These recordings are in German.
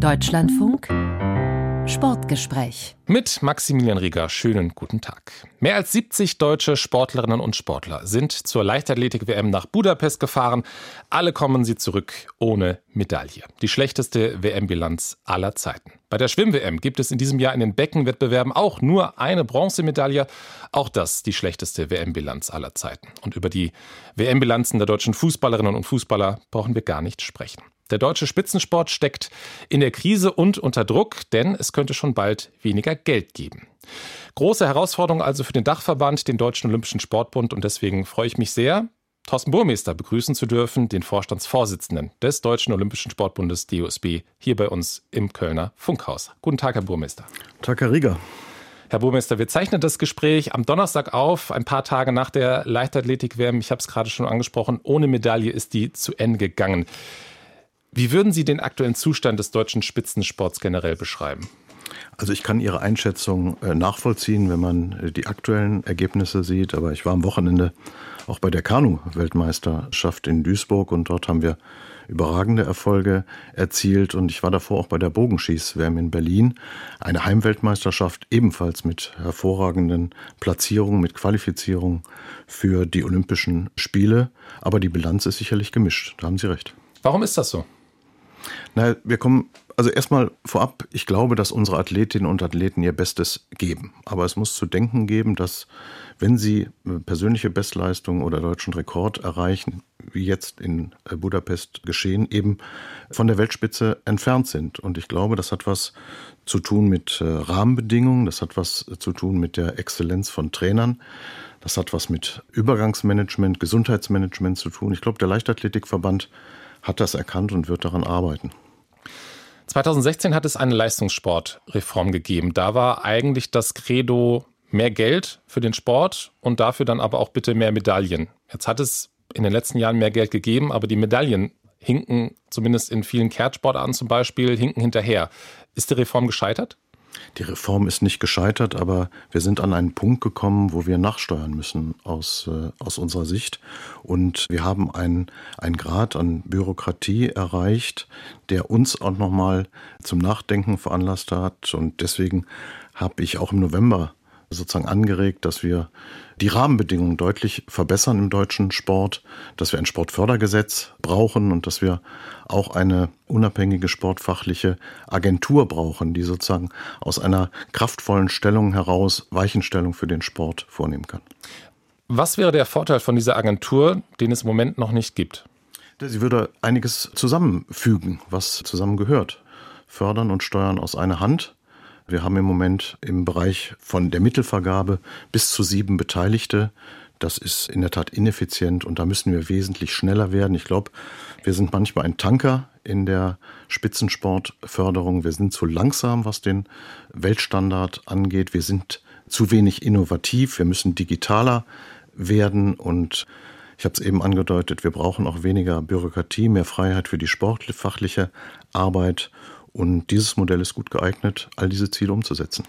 Deutschlandfunk Sportgespräch. Mit Maximilian Rieger, schönen guten Tag. Mehr als 70 deutsche Sportlerinnen und Sportler sind zur Leichtathletik-WM nach Budapest gefahren. Alle kommen sie zurück ohne Medaille. Die schlechteste WM-Bilanz aller Zeiten. Bei der Schwimm-WM gibt es in diesem Jahr in den Beckenwettbewerben auch nur eine Bronzemedaille. Auch das die schlechteste WM-Bilanz aller Zeiten. Und über die WM-Bilanzen der deutschen Fußballerinnen und Fußballer brauchen wir gar nicht sprechen. Der deutsche Spitzensport steckt in der Krise und unter Druck, denn es könnte schon bald weniger Geld geben. Große Herausforderung also für den Dachverband, den Deutschen Olympischen Sportbund. Und deswegen freue ich mich sehr, Thorsten Burmeister begrüßen zu dürfen, den Vorstandsvorsitzenden des Deutschen Olympischen Sportbundes DOSB, hier bei uns im Kölner Funkhaus. Guten Tag, Herr Burmeister. Tag, Herr Rieger. Herr Burmeister, wir zeichnen das Gespräch am Donnerstag auf, ein paar Tage nach der Leichtathletik-WM. Ich habe es gerade schon angesprochen, ohne Medaille ist die zu Ende gegangen. Wie würden Sie den aktuellen Zustand des deutschen Spitzensports generell beschreiben? Also ich kann Ihre Einschätzung äh, nachvollziehen, wenn man äh, die aktuellen Ergebnisse sieht. Aber ich war am Wochenende auch bei der Kanu-Weltmeisterschaft in Duisburg und dort haben wir überragende Erfolge erzielt. Und ich war davor auch bei der Bogenschieß-WM in Berlin. Eine Heimweltmeisterschaft ebenfalls mit hervorragenden Platzierungen, mit Qualifizierung für die Olympischen Spiele. Aber die Bilanz ist sicherlich gemischt. Da haben Sie recht. Warum ist das so? Na, wir kommen, also erstmal vorab, ich glaube, dass unsere Athletinnen und Athleten ihr Bestes geben. Aber es muss zu denken geben, dass wenn sie persönliche Bestleistung oder deutschen Rekord erreichen, wie jetzt in äh, Budapest geschehen, eben von der Weltspitze entfernt sind. Und ich glaube, das hat was zu tun mit äh, Rahmenbedingungen, das hat was zu tun mit der Exzellenz von Trainern, das hat was mit Übergangsmanagement, Gesundheitsmanagement zu tun. Ich glaube, der Leichtathletikverband hat das erkannt und wird daran arbeiten. 2016 hat es eine Leistungssportreform gegeben. Da war eigentlich das Credo mehr Geld für den Sport und dafür dann aber auch bitte mehr Medaillen. Jetzt hat es in den letzten Jahren mehr Geld gegeben, aber die Medaillen hinken zumindest in vielen Kehrtsportarten zum Beispiel hinken hinterher. Ist die Reform gescheitert? Die Reform ist nicht gescheitert, aber wir sind an einen Punkt gekommen, wo wir nachsteuern müssen aus, äh, aus unserer Sicht. Und wir haben einen, einen Grad an Bürokratie erreicht, der uns auch nochmal zum Nachdenken veranlasst hat. Und deswegen habe ich auch im November sozusagen angeregt, dass wir die Rahmenbedingungen deutlich verbessern im deutschen Sport, dass wir ein Sportfördergesetz brauchen und dass wir auch eine unabhängige sportfachliche Agentur brauchen, die sozusagen aus einer kraftvollen Stellung heraus Weichenstellung für den Sport vornehmen kann. Was wäre der Vorteil von dieser Agentur, den es im Moment noch nicht gibt? Sie würde einiges zusammenfügen, was zusammengehört. Fördern und steuern aus einer Hand wir haben im Moment im Bereich von der Mittelvergabe bis zu sieben Beteiligte. Das ist in der Tat ineffizient und da müssen wir wesentlich schneller werden. Ich glaube, wir sind manchmal ein Tanker in der Spitzensportförderung. Wir sind zu langsam, was den Weltstandard angeht. Wir sind zu wenig innovativ. Wir müssen digitaler werden und ich habe es eben angedeutet, wir brauchen auch weniger Bürokratie, mehr Freiheit für die sportfachliche Arbeit und dieses Modell ist gut geeignet, all diese Ziele umzusetzen.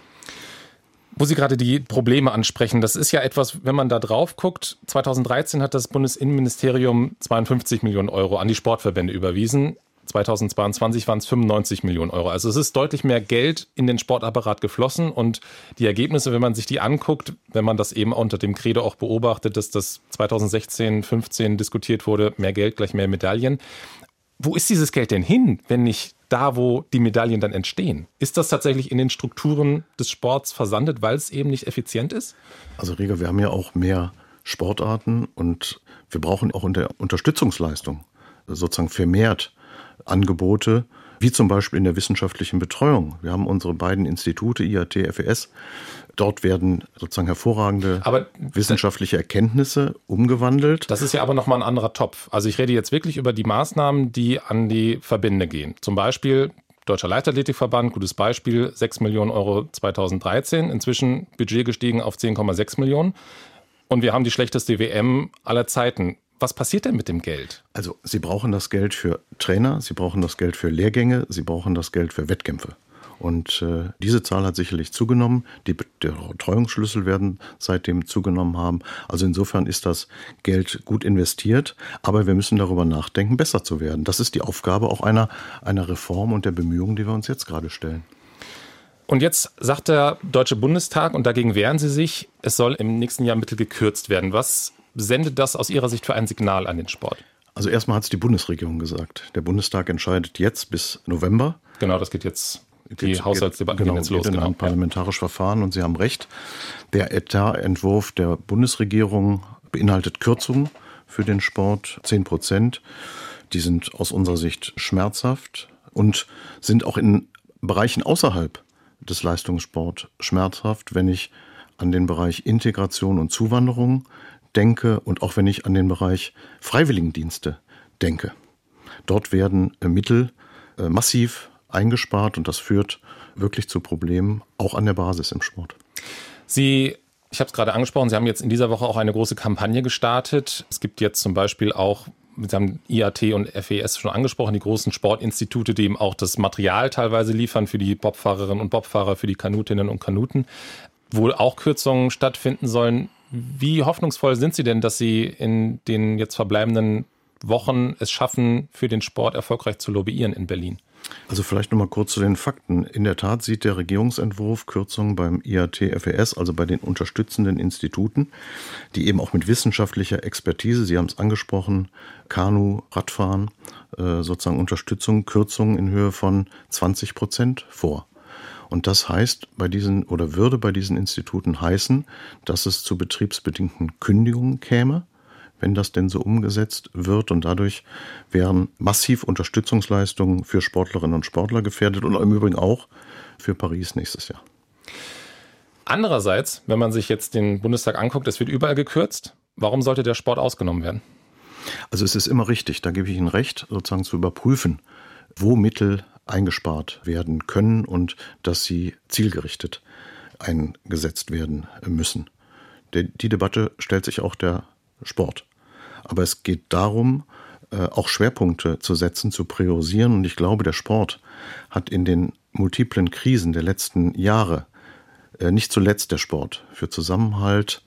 Wo Sie gerade die Probleme ansprechen, das ist ja etwas, wenn man da drauf guckt. 2013 hat das Bundesinnenministerium 52 Millionen Euro an die Sportverbände überwiesen. 2022 waren es 95 Millionen Euro. Also es ist deutlich mehr Geld in den Sportapparat geflossen und die Ergebnisse, wenn man sich die anguckt, wenn man das eben unter dem Credo auch beobachtet, dass das 2016, 15 diskutiert wurde, mehr Geld gleich mehr Medaillen. Wo ist dieses Geld denn hin, wenn nicht da, wo die Medaillen dann entstehen? Ist das tatsächlich in den Strukturen des Sports versandet, weil es eben nicht effizient ist? Also Rega, wir haben ja auch mehr Sportarten und wir brauchen auch unter Unterstützungsleistung sozusagen vermehrt Angebote, wie zum Beispiel in der wissenschaftlichen Betreuung. Wir haben unsere beiden Institute, IAT, FES. Dort werden sozusagen hervorragende aber wissenschaftliche Erkenntnisse umgewandelt. Das ist ja aber nochmal ein anderer Topf. Also ich rede jetzt wirklich über die Maßnahmen, die an die Verbände gehen. Zum Beispiel Deutscher Leichtathletikverband, gutes Beispiel, 6 Millionen Euro 2013, inzwischen Budget gestiegen auf 10,6 Millionen. Und wir haben die schlechteste WM aller Zeiten. Was passiert denn mit dem Geld? Also Sie brauchen das Geld für Trainer, Sie brauchen das Geld für Lehrgänge, Sie brauchen das Geld für Wettkämpfe. Und äh, diese Zahl hat sicherlich zugenommen. Die Betreuungsschlüssel werden seitdem zugenommen haben. Also insofern ist das Geld gut investiert. Aber wir müssen darüber nachdenken, besser zu werden. Das ist die Aufgabe auch einer, einer Reform und der Bemühungen, die wir uns jetzt gerade stellen. Und jetzt sagt der Deutsche Bundestag, und dagegen wehren Sie sich, es soll im nächsten Jahr Mittel gekürzt werden. Was sendet das aus Ihrer Sicht für ein Signal an den Sport? Also erstmal hat es die Bundesregierung gesagt. Der Bundestag entscheidet jetzt bis November. Genau, das geht jetzt die Haushaltsdebatte genau, jetzt los. Geht in genau. ein parlamentarisches Verfahren und Sie haben recht. Der Etatentwurf der Bundesregierung beinhaltet Kürzungen für den Sport, 10 Prozent. Die sind aus unserer Sicht schmerzhaft und sind auch in Bereichen außerhalb des Leistungssports schmerzhaft, wenn ich an den Bereich Integration und Zuwanderung denke und auch wenn ich an den Bereich Freiwilligendienste denke. Dort werden äh, Mittel äh, massiv eingespart und das führt wirklich zu Problemen, auch an der Basis im Sport. Sie ich habe es gerade angesprochen, Sie haben jetzt in dieser Woche auch eine große Kampagne gestartet. Es gibt jetzt zum Beispiel auch, Sie haben IAT und FES schon angesprochen, die großen Sportinstitute, die eben auch das Material teilweise liefern für die Bobfahrerinnen und Bobfahrer, für die Kanutinnen und Kanuten, wo auch Kürzungen stattfinden sollen. Wie hoffnungsvoll sind Sie denn, dass Sie in den jetzt verbleibenden Wochen es schaffen, für den Sport erfolgreich zu lobbyieren in Berlin? Also vielleicht noch mal kurz zu den Fakten. In der Tat sieht der Regierungsentwurf Kürzungen beim IAT-FES, also bei den unterstützenden Instituten, die eben auch mit wissenschaftlicher Expertise, Sie haben es angesprochen, Kanu, Radfahren, äh, sozusagen Unterstützung, Kürzungen in Höhe von 20 Prozent vor. Und das heißt bei diesen oder würde bei diesen Instituten heißen, dass es zu betriebsbedingten Kündigungen käme wenn das denn so umgesetzt wird. Und dadurch wären massiv Unterstützungsleistungen für Sportlerinnen und Sportler gefährdet und im Übrigen auch für Paris nächstes Jahr. Andererseits, wenn man sich jetzt den Bundestag anguckt, es wird überall gekürzt. Warum sollte der Sport ausgenommen werden? Also es ist immer richtig, da gebe ich Ihnen recht, sozusagen zu überprüfen, wo Mittel eingespart werden können und dass sie zielgerichtet eingesetzt werden müssen. Die Debatte stellt sich auch der Sport. Aber es geht darum, äh, auch Schwerpunkte zu setzen, zu priorisieren. Und ich glaube, der Sport hat in den multiplen Krisen der letzten Jahre, äh, nicht zuletzt der Sport, für Zusammenhalt,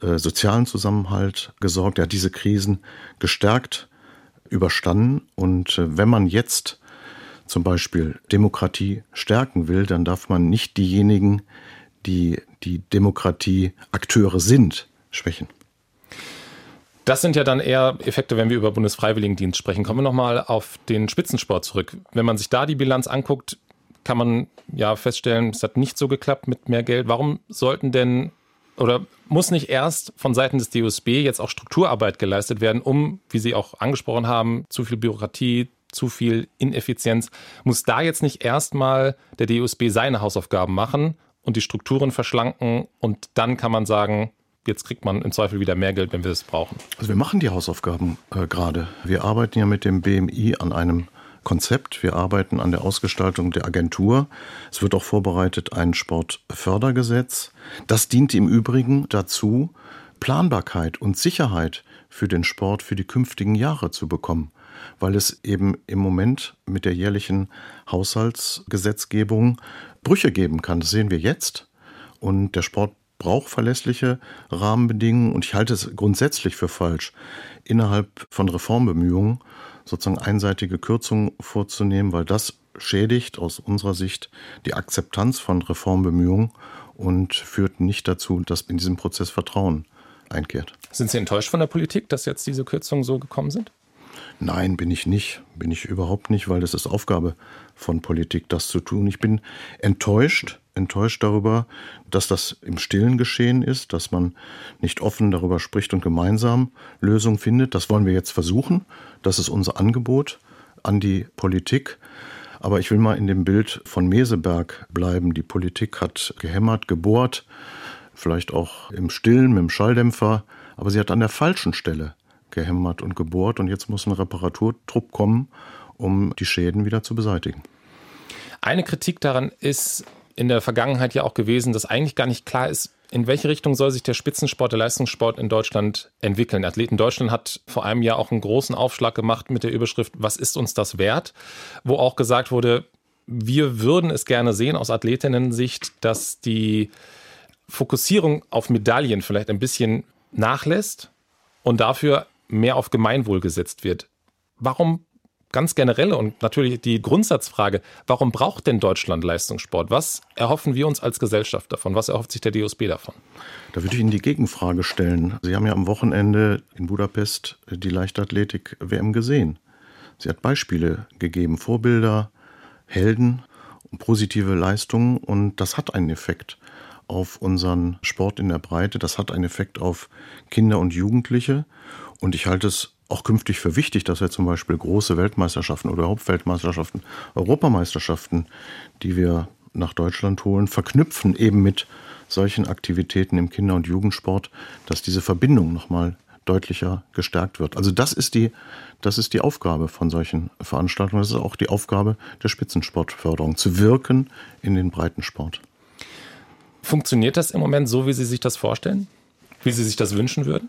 äh, sozialen Zusammenhalt gesorgt. Er hat diese Krisen gestärkt überstanden. Und wenn man jetzt zum Beispiel Demokratie stärken will, dann darf man nicht diejenigen, die die Demokratie-Akteure sind, schwächen. Das sind ja dann eher Effekte, wenn wir über Bundesfreiwilligendienst sprechen. Kommen wir nochmal auf den Spitzensport zurück. Wenn man sich da die Bilanz anguckt, kann man ja feststellen, es hat nicht so geklappt mit mehr Geld. Warum sollten denn oder muss nicht erst von Seiten des DUSB jetzt auch Strukturarbeit geleistet werden, um, wie Sie auch angesprochen haben, zu viel Bürokratie, zu viel Ineffizienz, muss da jetzt nicht erstmal der DUSB seine Hausaufgaben machen und die Strukturen verschlanken und dann kann man sagen, jetzt kriegt man im Zweifel wieder mehr Geld, wenn wir es brauchen. Also wir machen die Hausaufgaben äh, gerade. Wir arbeiten ja mit dem BMI an einem Konzept. Wir arbeiten an der Ausgestaltung der Agentur. Es wird auch vorbereitet ein Sportfördergesetz. Das dient im Übrigen dazu, Planbarkeit und Sicherheit für den Sport für die künftigen Jahre zu bekommen, weil es eben im Moment mit der jährlichen Haushaltsgesetzgebung Brüche geben kann. Das sehen wir jetzt. Und der Sport braucht verlässliche Rahmenbedingungen und ich halte es grundsätzlich für falsch, innerhalb von Reformbemühungen sozusagen einseitige Kürzungen vorzunehmen, weil das schädigt aus unserer Sicht die Akzeptanz von Reformbemühungen und führt nicht dazu, dass in diesem Prozess Vertrauen einkehrt. Sind Sie enttäuscht von der Politik, dass jetzt diese Kürzungen so gekommen sind? Nein, bin ich nicht. Bin ich überhaupt nicht, weil es ist Aufgabe von Politik, das zu tun. Ich bin enttäuscht, enttäuscht darüber, dass das im Stillen geschehen ist, dass man nicht offen darüber spricht und gemeinsam Lösungen findet. Das wollen wir jetzt versuchen. Das ist unser Angebot an die Politik. Aber ich will mal in dem Bild von Meseberg bleiben. Die Politik hat gehämmert, gebohrt, vielleicht auch im Stillen mit dem Schalldämpfer, aber sie hat an der falschen Stelle gehämmert und gebohrt und jetzt muss ein Reparaturtrupp kommen, um die Schäden wieder zu beseitigen. Eine Kritik daran ist in der Vergangenheit ja auch gewesen, dass eigentlich gar nicht klar ist, in welche Richtung soll sich der Spitzensport, der Leistungssport in Deutschland entwickeln? Athleten Deutschland hat vor einem Jahr auch einen großen Aufschlag gemacht mit der Überschrift Was ist uns das wert? Wo auch gesagt wurde, wir würden es gerne sehen aus Athletinnen-Sicht, dass die Fokussierung auf Medaillen vielleicht ein bisschen nachlässt und dafür mehr auf Gemeinwohl gesetzt wird. Warum ganz generelle und natürlich die Grundsatzfrage, warum braucht denn Deutschland Leistungssport? Was erhoffen wir uns als Gesellschaft davon? Was erhofft sich der DOSB davon? Da würde ich Ihnen die Gegenfrage stellen. Sie haben ja am Wochenende in Budapest die Leichtathletik-WM gesehen. Sie hat Beispiele gegeben, Vorbilder, Helden, positive Leistungen und das hat einen Effekt auf unseren Sport in der Breite, das hat einen Effekt auf Kinder und Jugendliche und ich halte es auch künftig für wichtig, dass wir zum Beispiel große Weltmeisterschaften oder Hauptweltmeisterschaften, Europameisterschaften, die wir nach Deutschland holen, verknüpfen eben mit solchen Aktivitäten im Kinder- und Jugendsport, dass diese Verbindung nochmal deutlicher gestärkt wird. Also das ist die, das ist die Aufgabe von solchen Veranstaltungen. Das ist auch die Aufgabe der Spitzensportförderung, zu wirken in den Breitensport. Funktioniert das im Moment so, wie Sie sich das vorstellen? Wie Sie sich das wünschen würden?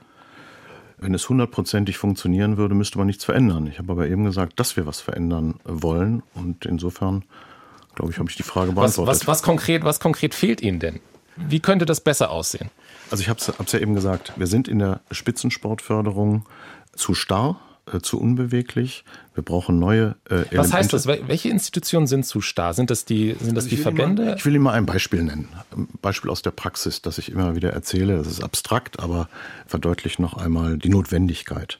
Wenn es hundertprozentig funktionieren würde, müsste man nichts verändern. Ich habe aber eben gesagt, dass wir was verändern wollen. Und insofern, glaube ich, habe ich die Frage beantwortet. Was, was, was, konkret, was konkret fehlt Ihnen denn? Wie könnte das besser aussehen? Also ich habe es ja eben gesagt, wir sind in der Spitzensportförderung zu starr, äh, zu unbeweglich. Wir brauchen neue äh, Elemente. Was heißt das? Welche Institutionen sind zu starr? Sind das die, sind das also die Verbände? Mal, ich will Ihnen mal ein Beispiel nennen. Ein Beispiel aus der Praxis, das ich immer wieder erzähle. Das ist abstrakt, aber verdeutlicht noch einmal die Notwendigkeit.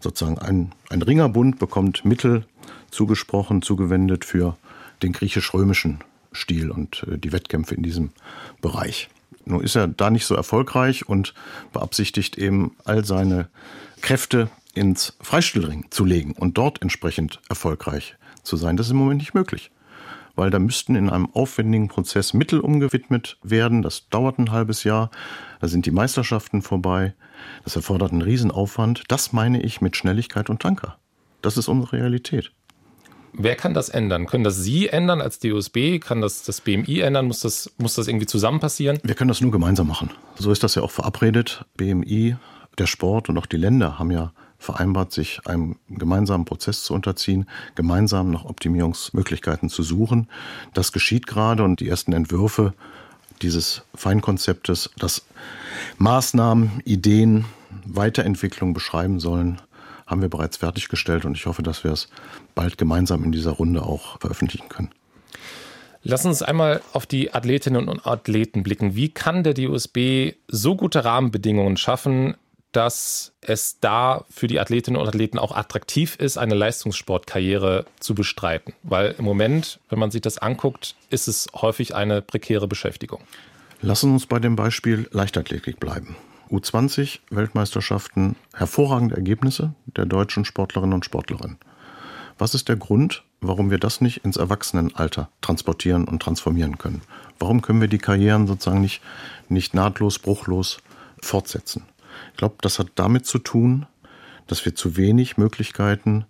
Sozusagen ein, ein Ringerbund bekommt Mittel zugesprochen, zugewendet für den griechisch-römischen Stil und äh, die Wettkämpfe in diesem Bereich. Nun ist er da nicht so erfolgreich und beabsichtigt eben all seine Kräfte ins Freistilring zu legen und dort entsprechend erfolgreich zu sein. Das ist im Moment nicht möglich. Weil da müssten in einem aufwendigen Prozess Mittel umgewidmet werden. Das dauert ein halbes Jahr. Da sind die Meisterschaften vorbei. Das erfordert einen Riesenaufwand. Das meine ich mit Schnelligkeit und Tanker. Das ist unsere Realität. Wer kann das ändern? Können das Sie ändern als DOSB? Kann das das BMI ändern? Muss das, muss das irgendwie zusammen passieren? Wir können das nur gemeinsam machen. So ist das ja auch verabredet. BMI, der Sport und auch die Länder haben ja vereinbart, sich einem gemeinsamen Prozess zu unterziehen, gemeinsam nach Optimierungsmöglichkeiten zu suchen. Das geschieht gerade und die ersten Entwürfe dieses Feinkonzeptes, das Maßnahmen, Ideen, Weiterentwicklung beschreiben sollen, haben wir bereits fertiggestellt und ich hoffe, dass wir es bald gemeinsam in dieser Runde auch veröffentlichen können. Lass uns einmal auf die Athletinnen und Athleten blicken. Wie kann der DUSB so gute Rahmenbedingungen schaffen, dass es da für die Athletinnen und Athleten auch attraktiv ist, eine Leistungssportkarriere zu bestreiten? Weil im Moment, wenn man sich das anguckt, ist es häufig eine prekäre Beschäftigung. Lassen uns bei dem Beispiel Leichtathletik bleiben. U20 Weltmeisterschaften hervorragende Ergebnisse der deutschen Sportlerinnen und Sportlerinnen. Was ist der Grund, warum wir das nicht ins Erwachsenenalter transportieren und transformieren können? Warum können wir die Karrieren sozusagen nicht, nicht nahtlos, bruchlos fortsetzen? Ich glaube, das hat damit zu tun, dass wir zu wenig Möglichkeiten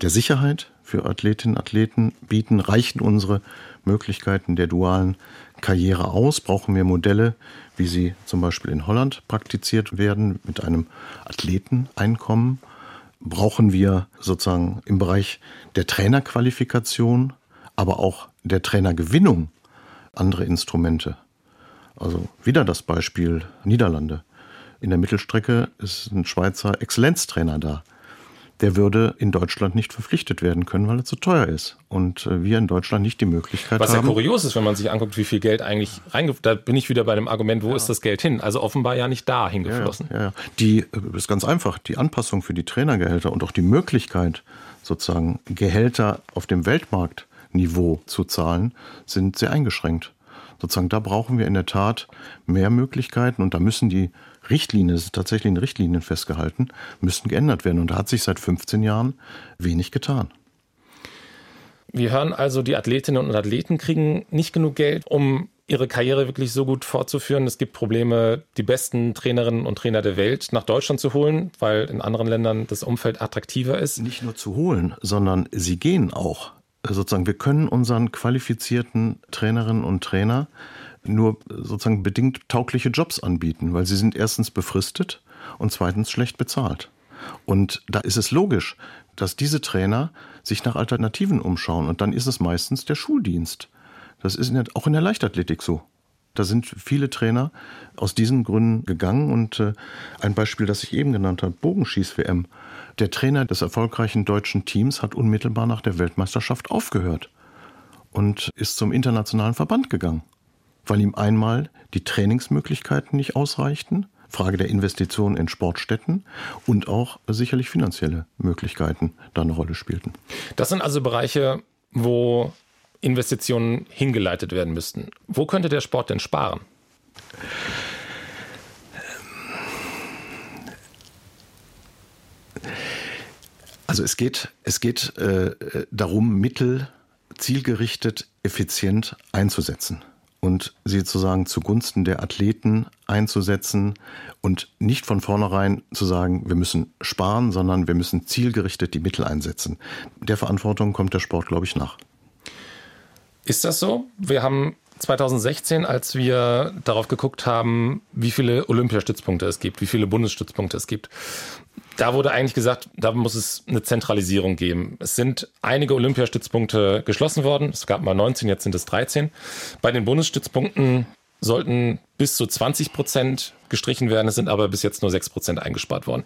der Sicherheit für Athletinnen und Athleten bieten. Reichen unsere Möglichkeiten der dualen Karriere aus? Brauchen wir Modelle, wie sie zum Beispiel in Holland praktiziert werden, mit einem Athleteneinkommen? Brauchen wir sozusagen im Bereich der Trainerqualifikation, aber auch der Trainergewinnung andere Instrumente? Also wieder das Beispiel Niederlande. In der Mittelstrecke ist ein Schweizer Exzellenztrainer da der würde in Deutschland nicht verpflichtet werden können, weil er zu teuer ist. Und äh, wir in Deutschland nicht die Möglichkeit Was haben. Was ja kurios ist, wenn man sich anguckt, wie viel Geld eigentlich reingeflossen Da bin ich wieder bei dem Argument, wo ja. ist das Geld hin? Also offenbar ja nicht da hingeflossen. Ja, ja. Die äh, ist ganz einfach. Die Anpassung für die Trainergehälter und auch die Möglichkeit, sozusagen Gehälter auf dem Weltmarktniveau zu zahlen, sind sehr eingeschränkt. Sozusagen, da brauchen wir in der Tat mehr Möglichkeiten und da müssen die Richtlinien, es ist tatsächlich in Richtlinien festgehalten, müssten geändert werden. Und da hat sich seit 15 Jahren wenig getan. Wir hören also, die Athletinnen und Athleten kriegen nicht genug Geld, um ihre Karriere wirklich so gut fortzuführen. Es gibt Probleme, die besten Trainerinnen und Trainer der Welt nach Deutschland zu holen, weil in anderen Ländern das Umfeld attraktiver ist. Nicht nur zu holen, sondern sie gehen auch. Sozusagen, wir können unseren qualifizierten Trainerinnen und Trainer nur sozusagen bedingt taugliche Jobs anbieten, weil sie sind erstens befristet und zweitens schlecht bezahlt. Und da ist es logisch, dass diese Trainer sich nach Alternativen umschauen. Und dann ist es meistens der Schuldienst. Das ist auch in der Leichtathletik so. Da sind viele Trainer aus diesen Gründen gegangen. Und äh, ein Beispiel, das ich eben genannt habe, Bogenschieß-WM. Der Trainer des erfolgreichen deutschen Teams hat unmittelbar nach der Weltmeisterschaft aufgehört und ist zum internationalen Verband gegangen, weil ihm einmal die Trainingsmöglichkeiten nicht ausreichten, Frage der Investition in Sportstätten und auch sicherlich finanzielle Möglichkeiten da eine Rolle spielten. Das sind also Bereiche, wo Investitionen hingeleitet werden müssten. Wo könnte der Sport denn sparen? Also es geht, es geht äh, darum, Mittel zielgerichtet, effizient einzusetzen und sie sozusagen zugunsten der Athleten einzusetzen und nicht von vornherein zu sagen, wir müssen sparen, sondern wir müssen zielgerichtet die Mittel einsetzen. Der Verantwortung kommt der Sport, glaube ich, nach. Ist das so? Wir haben 2016, als wir darauf geguckt haben, wie viele Olympiastützpunkte es gibt, wie viele Bundesstützpunkte es gibt, da wurde eigentlich gesagt, da muss es eine Zentralisierung geben. Es sind einige Olympiastützpunkte geschlossen worden. Es gab mal 19, jetzt sind es 13. Bei den Bundesstützpunkten sollten bis zu 20 Prozent gestrichen werden. Es sind aber bis jetzt nur 6 Prozent eingespart worden.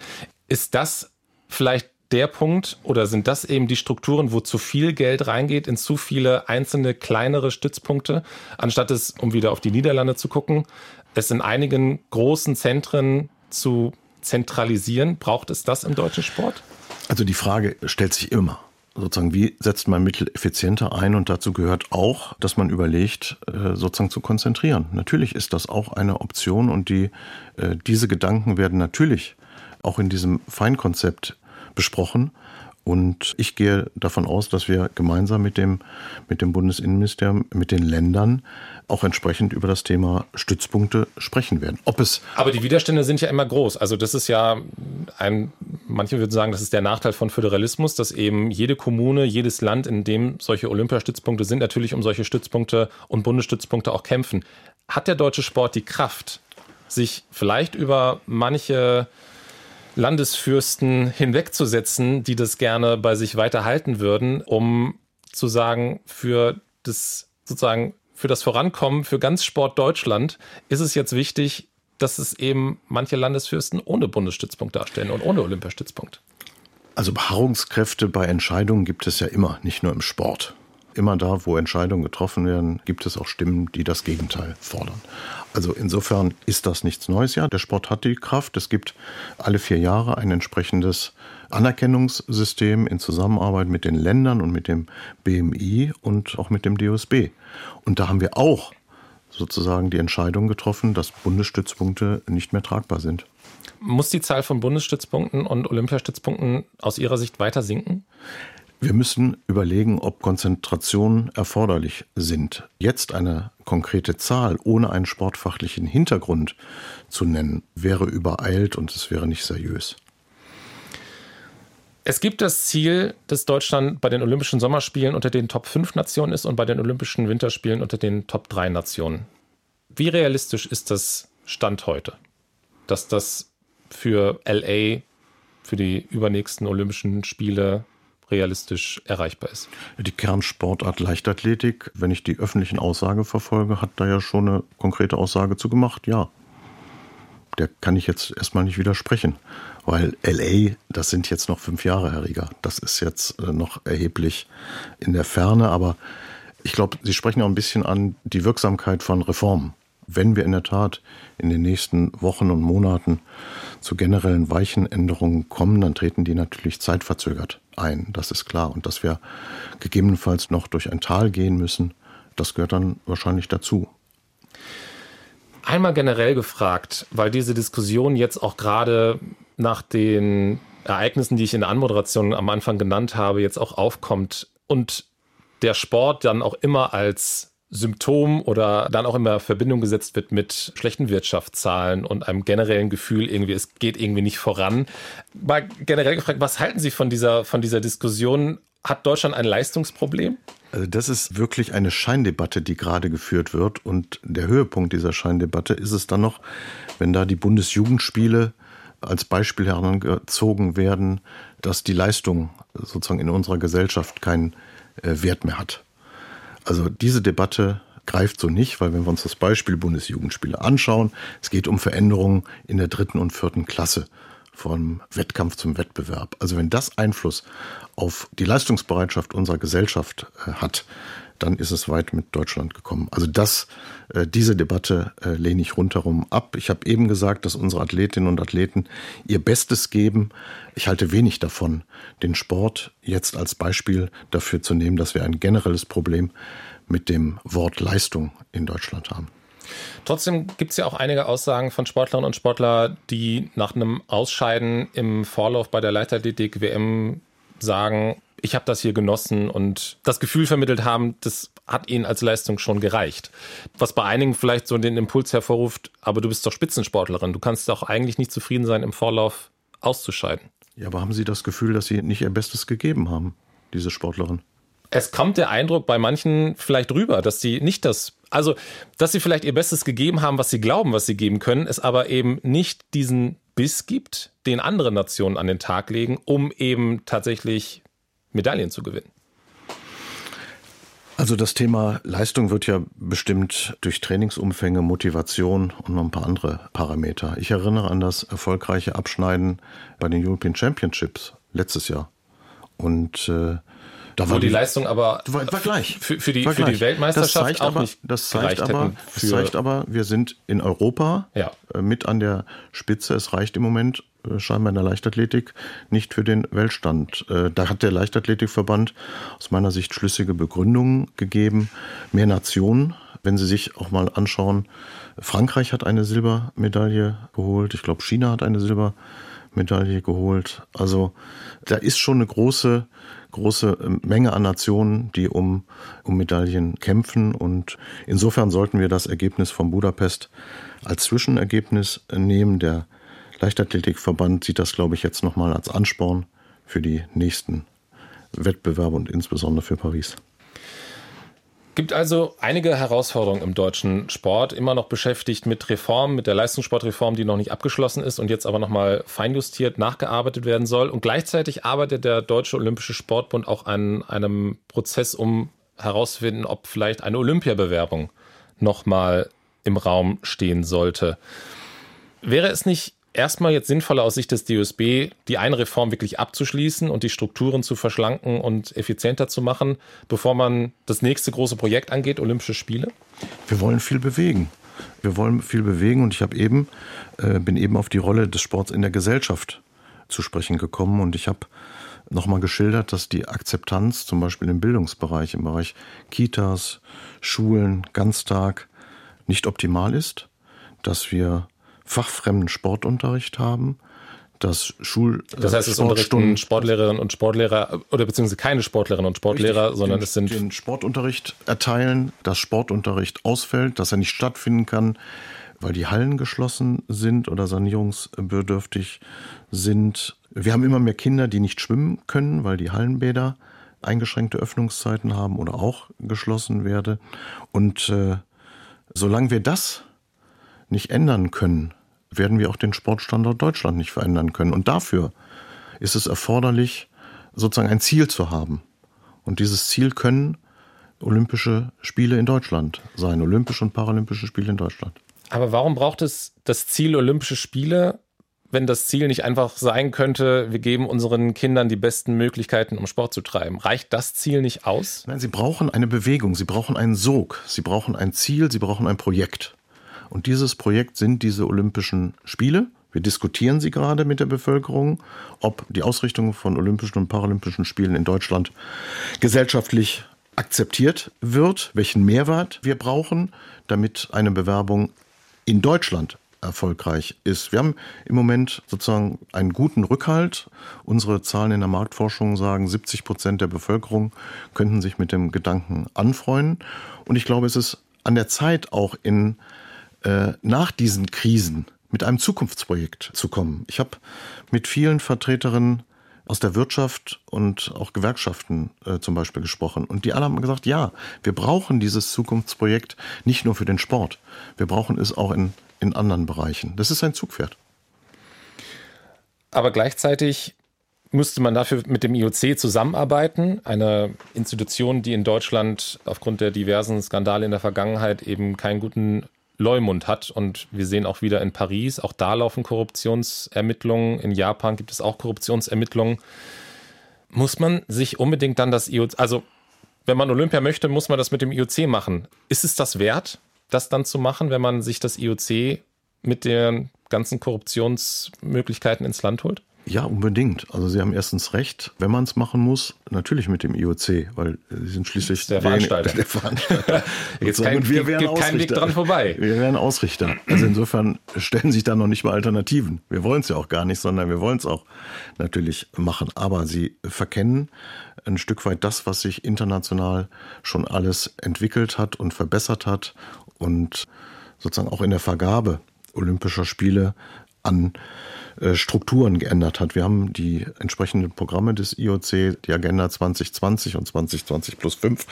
Ist das vielleicht der Punkt oder sind das eben die Strukturen, wo zu viel Geld reingeht in zu viele einzelne kleinere Stützpunkte, anstatt es, um wieder auf die Niederlande zu gucken, es in einigen großen Zentren zu zentralisieren? Braucht es das im deutschen Sport? Also die Frage stellt sich immer. Sozusagen, wie setzt man Mittel effizienter ein? Und dazu gehört auch, dass man überlegt, äh, sozusagen zu konzentrieren. Natürlich ist das auch eine Option und die, äh, diese Gedanken werden natürlich auch in diesem Feinkonzept besprochen. Und ich gehe davon aus, dass wir gemeinsam mit dem, mit dem Bundesinnenministerium, mit den Ländern auch entsprechend über das Thema Stützpunkte sprechen werden. Ob es Aber die Widerstände sind ja immer groß. Also das ist ja ein, manche würden sagen, das ist der Nachteil von Föderalismus, dass eben jede Kommune, jedes Land, in dem solche Olympiastützpunkte sind, natürlich um solche Stützpunkte und Bundesstützpunkte auch kämpfen. Hat der deutsche Sport die Kraft, sich vielleicht über manche Landesfürsten hinwegzusetzen, die das gerne bei sich weiterhalten würden, um zu sagen, für das sozusagen für das Vorankommen für ganz Sport Deutschland ist es jetzt wichtig, dass es eben manche Landesfürsten ohne Bundesstützpunkt darstellen und ohne Olympiastützpunkt. Also Beharrungskräfte bei Entscheidungen gibt es ja immer, nicht nur im Sport. Immer da, wo Entscheidungen getroffen werden, gibt es auch Stimmen, die das Gegenteil fordern. Also insofern ist das nichts Neues. Ja, der Sport hat die Kraft. Es gibt alle vier Jahre ein entsprechendes Anerkennungssystem in Zusammenarbeit mit den Ländern und mit dem BMI und auch mit dem DOSB. Und da haben wir auch sozusagen die Entscheidung getroffen, dass Bundesstützpunkte nicht mehr tragbar sind. Muss die Zahl von Bundesstützpunkten und Olympiastützpunkten aus Ihrer Sicht weiter sinken? Wir müssen überlegen, ob Konzentrationen erforderlich sind. Jetzt eine konkrete Zahl ohne einen sportfachlichen Hintergrund zu nennen, wäre übereilt und es wäre nicht seriös. Es gibt das Ziel, dass Deutschland bei den Olympischen Sommerspielen unter den Top 5 Nationen ist und bei den Olympischen Winterspielen unter den Top 3 Nationen. Wie realistisch ist das Stand heute, dass das für LA, für die übernächsten Olympischen Spiele realistisch erreichbar ist. Die Kernsportart Leichtathletik, wenn ich die öffentlichen Aussagen verfolge, hat da ja schon eine konkrete Aussage zu gemacht, ja. Der kann ich jetzt erstmal nicht widersprechen, weil LA, das sind jetzt noch fünf Jahre, Herr Rieger. Das ist jetzt äh, noch erheblich in der Ferne, aber ich glaube, Sie sprechen auch ein bisschen an die Wirksamkeit von Reformen wenn wir in der Tat in den nächsten Wochen und Monaten zu generellen Weichenänderungen kommen, dann treten die natürlich zeitverzögert ein. Das ist klar. Und dass wir gegebenenfalls noch durch ein Tal gehen müssen, das gehört dann wahrscheinlich dazu. Einmal generell gefragt, weil diese Diskussion jetzt auch gerade nach den Ereignissen, die ich in der Anmoderation am Anfang genannt habe, jetzt auch aufkommt und der Sport dann auch immer als Symptom oder dann auch immer Verbindung gesetzt wird mit schlechten Wirtschaftszahlen und einem generellen Gefühl, irgendwie, es geht irgendwie nicht voran. Mal generell gefragt, was halten Sie von dieser, von dieser Diskussion? Hat Deutschland ein Leistungsproblem? Also das ist wirklich eine Scheindebatte, die gerade geführt wird. Und der Höhepunkt dieser Scheindebatte ist es dann noch, wenn da die Bundesjugendspiele als Beispiel herangezogen werden, dass die Leistung sozusagen in unserer Gesellschaft keinen äh, Wert mehr hat. Also diese Debatte greift so nicht, weil wenn wir uns das Beispiel Bundesjugendspiele anschauen, es geht um Veränderungen in der dritten und vierten Klasse vom Wettkampf zum Wettbewerb. Also wenn das Einfluss auf die Leistungsbereitschaft unserer Gesellschaft äh, hat, dann ist es weit mit Deutschland gekommen. Also das, äh, diese Debatte äh, lehne ich rundherum ab. Ich habe eben gesagt, dass unsere Athletinnen und Athleten ihr Bestes geben. Ich halte wenig davon, den Sport jetzt als Beispiel dafür zu nehmen, dass wir ein generelles Problem mit dem Wort Leistung in Deutschland haben. Trotzdem gibt es ja auch einige Aussagen von Sportlerinnen und Sportlern, die nach einem Ausscheiden im Vorlauf bei der Leichtathletik-WM sagen, ich habe das hier genossen und das Gefühl vermittelt haben, das hat ihnen als Leistung schon gereicht. Was bei einigen vielleicht so den Impuls hervorruft, aber du bist doch Spitzensportlerin, du kannst doch eigentlich nicht zufrieden sein, im Vorlauf auszuscheiden. Ja, aber haben Sie das Gefühl, dass Sie nicht Ihr Bestes gegeben haben, diese Sportlerin? Es kommt der Eindruck bei manchen vielleicht rüber, dass sie nicht das, also dass sie vielleicht ihr Bestes gegeben haben, was sie glauben, was sie geben können, es aber eben nicht diesen Biss gibt, den andere Nationen an den Tag legen, um eben tatsächlich Medaillen zu gewinnen. Also das Thema Leistung wird ja bestimmt durch Trainingsumfänge, Motivation und noch ein paar andere Parameter. Ich erinnere an das erfolgreiche Abschneiden bei den European Championships letztes Jahr. Und äh, da war Wo die, Leistung aber war, war gleich. Für, für, die, für die Weltmeisterschaft das zeigt auch aber, nicht das zeigt aber, das zeigt aber, wir sind in Europa ja. Äh, mit an der Spitze. Es reicht im Moment äh, scheinbar in der Leichtathletik nicht für den Weltstand. Äh, da hat der Leichtathletikverband aus meiner Sicht schlüssige Begründungen gegeben. Mehr Nationen, wenn Sie sich auch mal anschauen. Frankreich hat eine Silbermedaille geholt. Ich glaube, China hat eine Silbermedaille geholt. Also da ist schon eine große große Menge an Nationen, die um, um Medaillen kämpfen. Und insofern sollten wir das Ergebnis von Budapest als Zwischenergebnis nehmen. Der Leichtathletikverband sieht das, glaube ich, jetzt nochmal als Ansporn für die nächsten Wettbewerbe und insbesondere für Paris. Gibt also einige Herausforderungen im deutschen Sport, immer noch beschäftigt mit Reformen, mit der Leistungssportreform, die noch nicht abgeschlossen ist und jetzt aber nochmal feinjustiert nachgearbeitet werden soll. Und gleichzeitig arbeitet der Deutsche Olympische Sportbund auch an einem Prozess, um herauszufinden, ob vielleicht eine Olympiabewerbung nochmal im Raum stehen sollte. Wäre es nicht erstmal jetzt sinnvoller aus Sicht des DOSB, die eine Reform wirklich abzuschließen und die Strukturen zu verschlanken und effizienter zu machen, bevor man das nächste große Projekt angeht, Olympische Spiele? Wir wollen viel bewegen. Wir wollen viel bewegen und ich habe eben, äh, bin eben auf die Rolle des Sports in der Gesellschaft zu sprechen gekommen und ich habe nochmal geschildert, dass die Akzeptanz zum Beispiel im Bildungsbereich, im Bereich Kitas, Schulen, Ganztag nicht optimal ist, dass wir fachfremden Sportunterricht haben, dass Schul Das heißt, es unterrichten Sportlehrerinnen und Sportlehrer oder beziehungsweise keine Sportlerinnen und Sportlehrer, richtig, sondern den, es sind den Sportunterricht erteilen, dass Sportunterricht ausfällt, dass er nicht stattfinden kann, weil die Hallen geschlossen sind oder sanierungsbedürftig sind. Wir haben immer mehr Kinder, die nicht schwimmen können, weil die Hallenbäder eingeschränkte Öffnungszeiten haben oder auch geschlossen werden. Und äh, solange wir das nicht ändern können, werden wir auch den Sportstandort Deutschland nicht verändern können. Und dafür ist es erforderlich, sozusagen ein Ziel zu haben. Und dieses Ziel können Olympische Spiele in Deutschland sein, Olympische und Paralympische Spiele in Deutschland. Aber warum braucht es das Ziel Olympische Spiele, wenn das Ziel nicht einfach sein könnte, wir geben unseren Kindern die besten Möglichkeiten, um Sport zu treiben? Reicht das Ziel nicht aus? Nein, sie brauchen eine Bewegung, sie brauchen einen Sog, sie brauchen ein Ziel, sie brauchen ein Projekt. Und dieses Projekt sind diese Olympischen Spiele. Wir diskutieren sie gerade mit der Bevölkerung, ob die Ausrichtung von Olympischen und Paralympischen Spielen in Deutschland gesellschaftlich akzeptiert wird, welchen Mehrwert wir brauchen, damit eine Bewerbung in Deutschland erfolgreich ist. Wir haben im Moment sozusagen einen guten Rückhalt. Unsere Zahlen in der Marktforschung sagen, 70 Prozent der Bevölkerung könnten sich mit dem Gedanken anfreuen. Und ich glaube, es ist an der Zeit, auch in äh, nach diesen Krisen mit einem Zukunftsprojekt zu kommen. Ich habe mit vielen Vertreterinnen aus der Wirtschaft und auch Gewerkschaften äh, zum Beispiel gesprochen. Und die alle haben gesagt, ja, wir brauchen dieses Zukunftsprojekt nicht nur für den Sport, wir brauchen es auch in, in anderen Bereichen. Das ist ein Zugpferd. Aber gleichzeitig müsste man dafür mit dem IOC zusammenarbeiten, eine Institution, die in Deutschland aufgrund der diversen Skandale in der Vergangenheit eben keinen guten Leumund hat. Und wir sehen auch wieder in Paris, auch da laufen Korruptionsermittlungen. In Japan gibt es auch Korruptionsermittlungen. Muss man sich unbedingt dann das IOC, also wenn man Olympia möchte, muss man das mit dem IOC machen. Ist es das wert, das dann zu machen, wenn man sich das IOC mit den ganzen Korruptionsmöglichkeiten ins Land holt? Ja, unbedingt. Also Sie haben erstens recht, wenn man es machen muss, natürlich mit dem IOC, weil Sie sind schließlich der Veranstalter. Der Veranstalter. Jetzt kein, wir wären gibt Weg dran vorbei. Wir wären Ausrichter. Also insofern stellen sich da noch nicht mal Alternativen. Wir wollen es ja auch gar nicht, sondern wir wollen es auch natürlich machen. Aber Sie verkennen ein Stück weit das, was sich international schon alles entwickelt hat und verbessert hat und sozusagen auch in der Vergabe Olympischer Spiele an äh, Strukturen geändert hat. Wir haben die entsprechenden Programme des IOC, die Agenda 2020 und 2020 plus 5,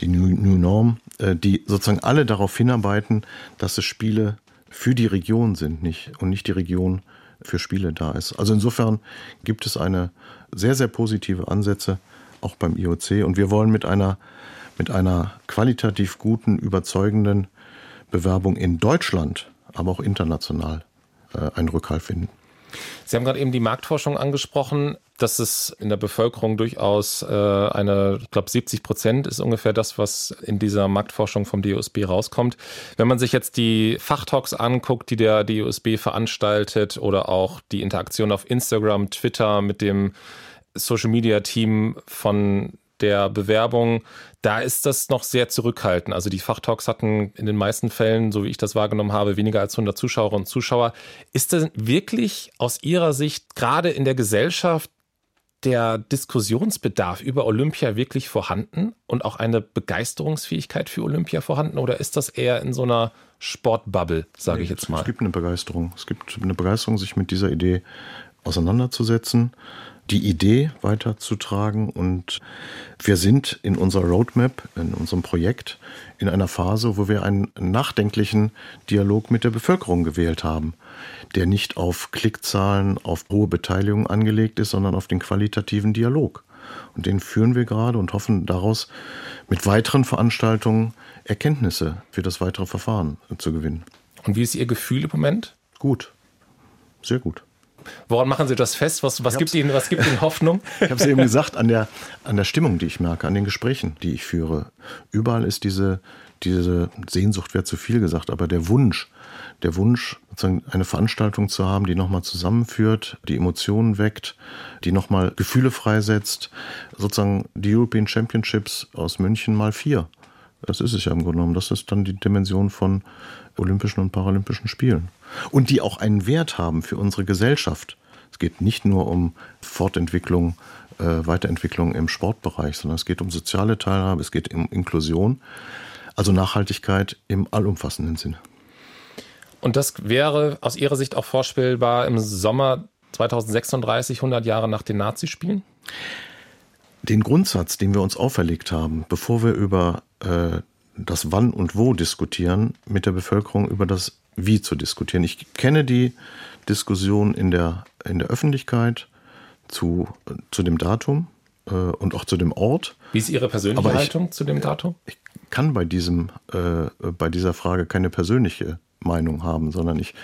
die New, New Norm, äh, die sozusagen alle darauf hinarbeiten, dass es Spiele für die Region sind nicht und nicht die Region für Spiele da ist. Also insofern gibt es eine sehr, sehr positive Ansätze auch beim IOC und wir wollen mit einer, mit einer qualitativ guten, überzeugenden Bewerbung in Deutschland, aber auch international äh, einen Rückhalt finden. Sie haben gerade eben die Marktforschung angesprochen, dass es in der Bevölkerung durchaus äh, eine, ich glaube 70 Prozent ist ungefähr das, was in dieser Marktforschung vom DUSB rauskommt. Wenn man sich jetzt die Fachtalks anguckt, die der DUSB veranstaltet oder auch die Interaktion auf Instagram, Twitter mit dem Social Media Team von der Bewerbung, da ist das noch sehr zurückhaltend. Also die Fachtalks hatten in den meisten Fällen, so wie ich das wahrgenommen habe, weniger als 100 Zuschauerinnen und Zuschauer. Ist das wirklich aus Ihrer Sicht gerade in der Gesellschaft der Diskussionsbedarf über Olympia wirklich vorhanden und auch eine Begeisterungsfähigkeit für Olympia vorhanden? Oder ist das eher in so einer Sportbubble, sage nee, ich jetzt mal? Es gibt eine Begeisterung. Es gibt eine Begeisterung, sich mit dieser Idee auseinanderzusetzen die Idee weiterzutragen. Und wir sind in unserer Roadmap, in unserem Projekt, in einer Phase, wo wir einen nachdenklichen Dialog mit der Bevölkerung gewählt haben, der nicht auf Klickzahlen, auf hohe Beteiligung angelegt ist, sondern auf den qualitativen Dialog. Und den führen wir gerade und hoffen daraus mit weiteren Veranstaltungen Erkenntnisse für das weitere Verfahren zu gewinnen. Und wie ist Ihr Gefühl im Moment? Gut, sehr gut. Woran machen Sie das fest? Was, was gibt Ihnen, was gibt Ihnen Hoffnung? ich habe es eben gesagt, an der, an der Stimmung, die ich merke, an den Gesprächen, die ich führe. Überall ist diese, diese Sehnsucht, wäre zu viel gesagt, aber der Wunsch, der Wunsch, eine Veranstaltung zu haben, die nochmal zusammenführt, die Emotionen weckt, die nochmal Gefühle freisetzt. Sozusagen die European Championships aus München mal vier. Das ist es ja im Grunde genommen. Das ist dann die Dimension von Olympischen und Paralympischen Spielen und die auch einen Wert haben für unsere Gesellschaft. Es geht nicht nur um Fortentwicklung, äh, Weiterentwicklung im Sportbereich, sondern es geht um soziale Teilhabe, es geht um Inklusion, also Nachhaltigkeit im allumfassenden Sinne. Und das wäre aus Ihrer Sicht auch vorstellbar im Sommer 2036, 100 Jahre nach den Nazispielen? Den Grundsatz, den wir uns auferlegt haben, bevor wir über äh, das Wann und Wo diskutieren, mit der Bevölkerung über das wie zu diskutieren. Ich kenne die Diskussion in der, in der Öffentlichkeit zu, zu dem Datum äh, und auch zu dem Ort. Wie ist Ihre persönliche ich, Haltung zu dem Datum? Ich kann bei, diesem, äh, bei dieser Frage keine persönliche Meinung haben, sondern ich,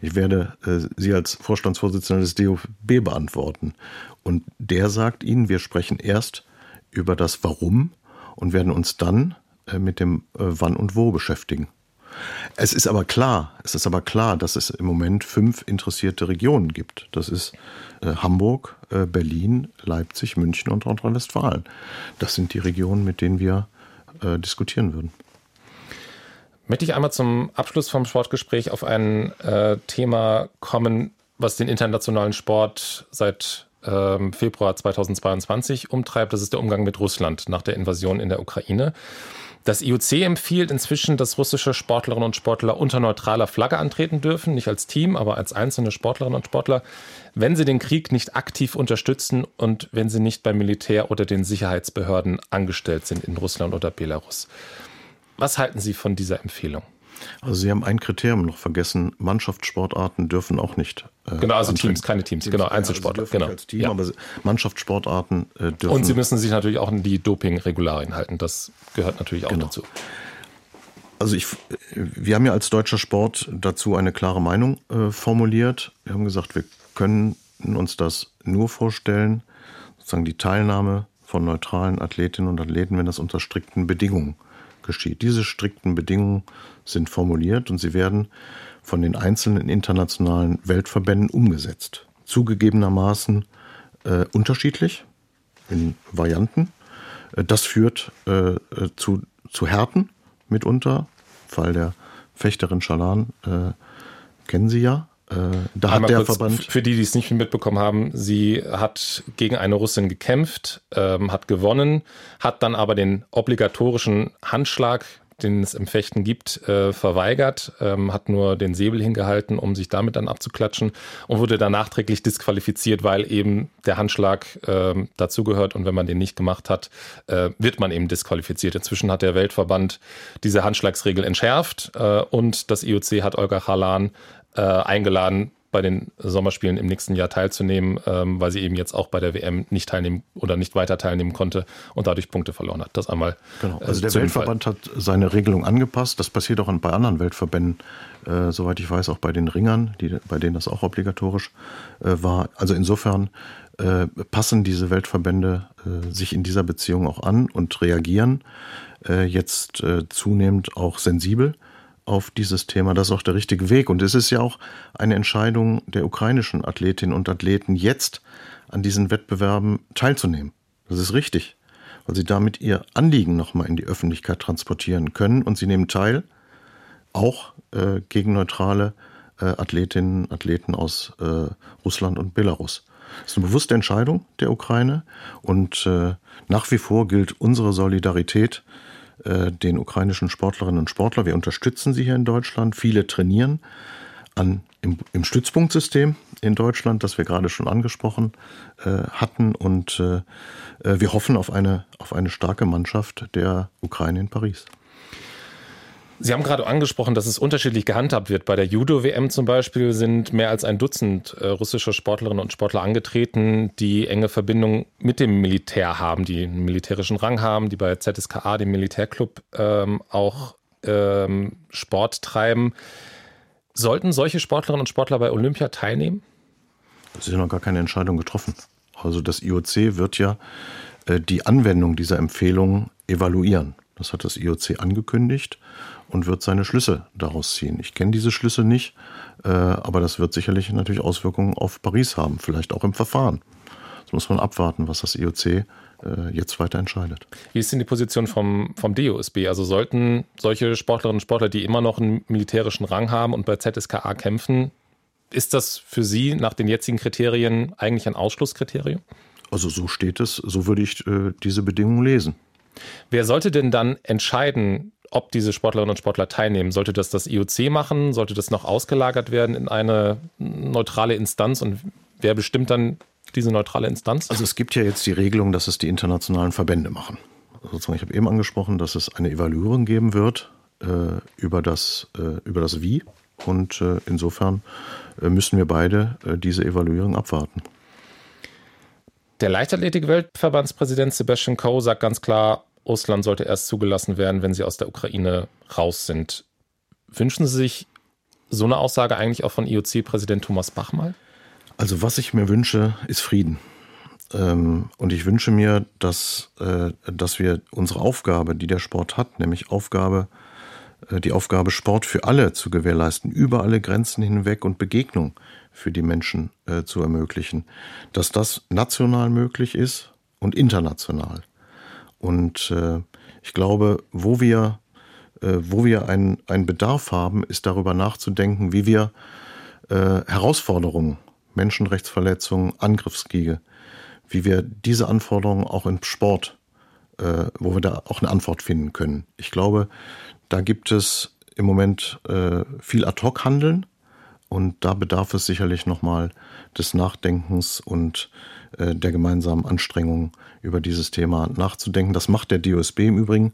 ich werde äh, Sie als Vorstandsvorsitzender des DOB beantworten. Und der sagt Ihnen, wir sprechen erst über das Warum und werden uns dann äh, mit dem äh, Wann und Wo beschäftigen. Es ist aber klar, es ist aber klar, dass es im Moment fünf interessierte Regionen gibt. Das ist äh, Hamburg, äh, Berlin, Leipzig, München und Nordrhein-Westfalen. Das sind die Regionen, mit denen wir äh, diskutieren würden. Möchte ich einmal zum Abschluss vom Sportgespräch auf ein äh, Thema kommen, was den internationalen Sport seit ähm, Februar 2022 umtreibt. Das ist der Umgang mit Russland nach der Invasion in der Ukraine. Das IOC empfiehlt inzwischen, dass russische Sportlerinnen und Sportler unter neutraler Flagge antreten dürfen, nicht als Team, aber als einzelne Sportlerinnen und Sportler, wenn sie den Krieg nicht aktiv unterstützen und wenn sie nicht beim Militär oder den Sicherheitsbehörden angestellt sind in Russland oder Belarus. Was halten Sie von dieser Empfehlung? Also Sie haben ein Kriterium noch vergessen. Mannschaftssportarten dürfen auch nicht. Äh, genau, also antreten. Teams, keine Teams, Teams genau, Einzelsportler. Also genau. als Team, ja. aber Mannschaftssportarten äh, dürfen. Und Sie müssen sich natürlich auch an die Doping-Regularien halten. Das gehört natürlich auch genau. dazu. Also ich, wir haben ja als deutscher Sport dazu eine klare Meinung äh, formuliert. Wir haben gesagt, wir können uns das nur vorstellen, sozusagen die Teilnahme von neutralen Athletinnen und Athleten, wenn das unter strikten Bedingungen geschieht. Diese strikten Bedingungen sind formuliert und sie werden von den einzelnen internationalen Weltverbänden umgesetzt. Zugegebenermaßen äh, unterschiedlich in Varianten. Äh, das führt äh, zu, zu Härten mitunter. Fall der Fechterin Schalan äh, kennen Sie ja. Äh, da hat der Verband. Für die, die es nicht mitbekommen haben, sie hat gegen eine Russin gekämpft, ähm, hat gewonnen, hat dann aber den obligatorischen Handschlag, den es im Fechten gibt, äh, verweigert, ähm, hat nur den Säbel hingehalten, um sich damit dann abzuklatschen und wurde dann nachträglich disqualifiziert, weil eben der Handschlag äh, dazugehört und wenn man den nicht gemacht hat, äh, wird man eben disqualifiziert. Inzwischen hat der Weltverband diese Handschlagsregel entschärft äh, und das IOC hat Olga Chalan äh, eingeladen, bei den Sommerspielen im nächsten Jahr teilzunehmen, ähm, weil sie eben jetzt auch bei der WM nicht teilnehmen oder nicht weiter teilnehmen konnte und dadurch Punkte verloren hat. Das einmal. Genau. Äh, also der Weltverband hat seine Regelung angepasst. Das passiert auch bei anderen Weltverbänden, äh, soweit ich weiß, auch bei den Ringern, die, bei denen das auch obligatorisch äh, war. Also insofern äh, passen diese Weltverbände äh, sich in dieser Beziehung auch an und reagieren äh, jetzt zunehmend auch sensibel auf dieses Thema. Das ist auch der richtige Weg. Und es ist ja auch eine Entscheidung der ukrainischen Athletinnen und Athleten, jetzt an diesen Wettbewerben teilzunehmen. Das ist richtig, weil sie damit ihr Anliegen nochmal in die Öffentlichkeit transportieren können. Und sie nehmen teil, auch äh, gegen neutrale äh, Athletinnen und Athleten aus äh, Russland und Belarus. Das ist eine bewusste Entscheidung der Ukraine und äh, nach wie vor gilt unsere Solidarität äh, den ukrainischen Sportlerinnen und Sportlern. Wir unterstützen sie hier in Deutschland. Viele trainieren an, im, im Stützpunktsystem in Deutschland, das wir gerade schon angesprochen äh, hatten. Und äh, äh wir hoffen auf eine, auf eine starke Mannschaft der Ukraine in Paris. Sie haben gerade angesprochen, dass es unterschiedlich gehandhabt wird. Bei der Judo-WM zum Beispiel sind mehr als ein Dutzend äh, russische Sportlerinnen und Sportler angetreten, die enge Verbindung mit dem Militär haben, die einen militärischen Rang haben, die bei ZSKA, dem Militärclub, ähm, auch ähm, Sport treiben. Sollten solche Sportlerinnen und Sportler bei Olympia teilnehmen? Es ist ja noch gar keine Entscheidung getroffen. Also das IOC wird ja äh, die Anwendung dieser Empfehlungen evaluieren. Das hat das IOC angekündigt und wird seine Schlüsse daraus ziehen. Ich kenne diese Schlüsse nicht, äh, aber das wird sicherlich natürlich Auswirkungen auf Paris haben, vielleicht auch im Verfahren. Das muss man abwarten, was das IOC äh, jetzt weiter entscheidet. Wie ist denn die Position vom, vom DOSB? Also sollten solche Sportlerinnen und Sportler, die immer noch einen militärischen Rang haben und bei ZSKA kämpfen, ist das für Sie nach den jetzigen Kriterien eigentlich ein Ausschlusskriterium? Also so steht es, so würde ich äh, diese Bedingungen lesen. Wer sollte denn dann entscheiden, ob diese Sportlerinnen und Sportler teilnehmen. Sollte das das IOC machen? Sollte das noch ausgelagert werden in eine neutrale Instanz? Und wer bestimmt dann diese neutrale Instanz? Also es gibt ja jetzt die Regelung, dass es die internationalen Verbände machen. Sozusagen, ich habe eben angesprochen, dass es eine Evaluierung geben wird äh, über, das, äh, über das Wie. Und äh, insofern äh, müssen wir beide äh, diese Evaluierung abwarten. Der Leichtathletik-Weltverbandspräsident Sebastian Coe sagt ganz klar, Russland sollte erst zugelassen werden, wenn sie aus der Ukraine raus sind. Wünschen Sie sich so eine Aussage eigentlich auch von IOC-Präsident Thomas Bach mal? Also was ich mir wünsche, ist Frieden. Ähm, und ich wünsche mir, dass, äh, dass wir unsere Aufgabe, die der Sport hat, nämlich Aufgabe, äh, die Aufgabe, Sport für alle zu gewährleisten, über alle Grenzen hinweg und Begegnung für die Menschen äh, zu ermöglichen, dass das national möglich ist und international. Und äh, ich glaube, wo wir, äh, wo wir einen, einen Bedarf haben, ist darüber nachzudenken, wie wir äh, Herausforderungen, Menschenrechtsverletzungen, Angriffskriege, wie wir diese Anforderungen auch im Sport, äh, wo wir da auch eine Antwort finden können. Ich glaube, da gibt es im Moment äh, viel Ad-Hoc-Handeln und da bedarf es sicherlich nochmal des Nachdenkens und äh, der gemeinsamen Anstrengungen über dieses Thema nachzudenken. Das macht der DOSB im Übrigen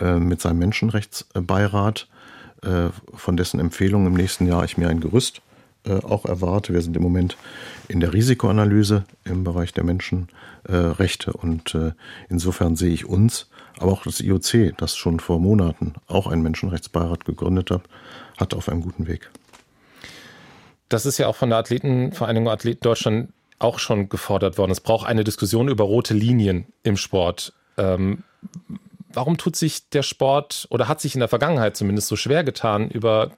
äh, mit seinem Menschenrechtsbeirat. äh, von dessen Empfehlungen im nächsten Jahr ich mir ein Gerüst auch erwarte. Wir sind im Moment in der Risikoanalyse im Bereich der Menschenrechte und insofern sehe ich uns, aber auch das IOC, das schon vor Monaten auch einen Menschenrechtsbeirat gegründet hat, hat auf einem guten Weg. Das ist ja auch von der Athletenvereinigung Athleten Deutschland auch schon gefordert worden. Es braucht eine Diskussion über rote Linien im Sport. Ähm, warum tut sich der Sport oder hat sich in der Vergangenheit zumindest so schwer getan, über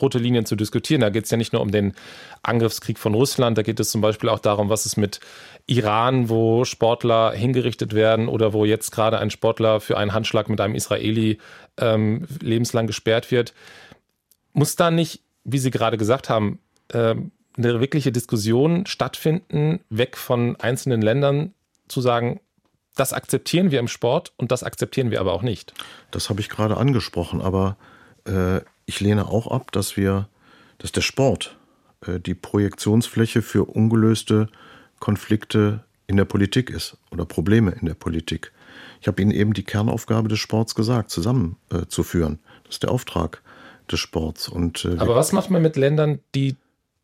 rote Linien zu diskutieren? Da geht es ja nicht nur um den Angriffskrieg von Russland, da geht es zum Beispiel auch darum, was ist mit Iran, wo Sportler hingerichtet werden oder wo jetzt gerade ein Sportler für einen Handschlag mit einem Israeli ähm, lebenslang gesperrt wird. Muss da nicht, wie Sie gerade gesagt haben, ähm, eine wirkliche Diskussion stattfinden, weg von einzelnen Ländern zu sagen, das akzeptieren wir im Sport und das akzeptieren wir aber auch nicht. Das habe ich gerade angesprochen, aber äh, ich lehne auch ab, dass wir, dass der Sport äh, die Projektionsfläche für ungelöste Konflikte in der Politik ist oder Probleme in der Politik. Ich habe Ihnen eben die Kernaufgabe des Sports gesagt, zusammenzuführen. Äh, das ist der Auftrag des Sports. Und, äh, Aber was macht man mit Ländern, die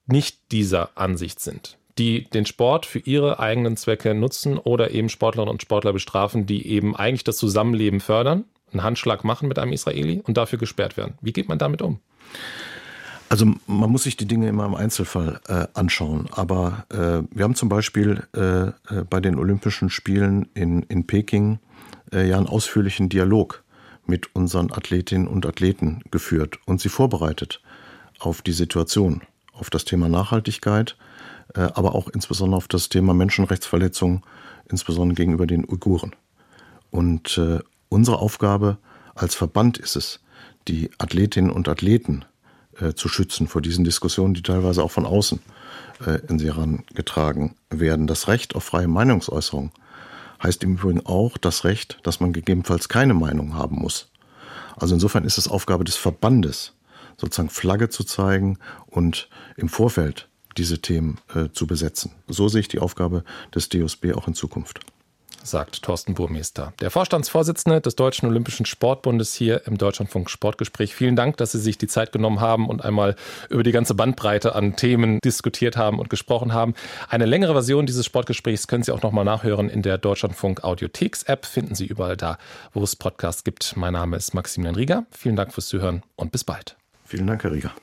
nicht dieser Ansicht sind, die den Sport für ihre eigenen Zwecke nutzen oder eben Sportlerinnen und Sportler bestrafen, die eben eigentlich das Zusammenleben fördern, einen Handschlag machen mit einem Israeli und dafür gesperrt werden. Wie geht man damit um? Also man muss sich die Dinge immer im Einzelfall äh, anschauen. Aber äh, wir haben zum Beispiel äh, äh bei den Olympischen Spielen in, in Peking äh, ja einen ausführlichen Dialog mit unseren Athletinnen und Athleten geführt und sie vorbereitet auf die Situation auf das Thema Nachhaltigkeit, äh, aber auch insbesondere auf das Thema Menschenrechtsverletzungen, insbesondere gegenüber den Uiguren. Und äh, unsere Aufgabe als Verband ist es, die Athletinnen und Athleten äh, zu schützen vor diesen Diskussionen, die teilweise auch von außen in sie herangetragen werden. Das Recht auf freie Meinungsäußerung heißt im Übrigen auch das Recht, dass man gegebenenfalls keine Meinung haben muss. Also insofern ist es Aufgabe des Verbandes, sozusagen Flagge zu zeigen und im Vorfeld diese Themen äh, zu besetzen. So sehe ich die Aufgabe des DOSB auch in Zukunft sagt Thorsten Burmeister, der Vorstandsvorsitzende des Deutschen Olympischen Sportbundes hier im Deutschlandfunk Sportgespräch. Vielen Dank, dass Sie sich die Zeit genommen haben und einmal über die ganze Bandbreite an Themen diskutiert haben und gesprochen haben. Eine längere Version dieses Sportgesprächs können Sie auch nochmal nachhören in der Deutschlandfunk Audiotheks App. Finden Sie überall da, wo es Podcasts gibt. Mein Name ist Maximilian Rieger. Vielen Dank fürs Zuhören und bis bald. Vielen Dank, Herr Rieger.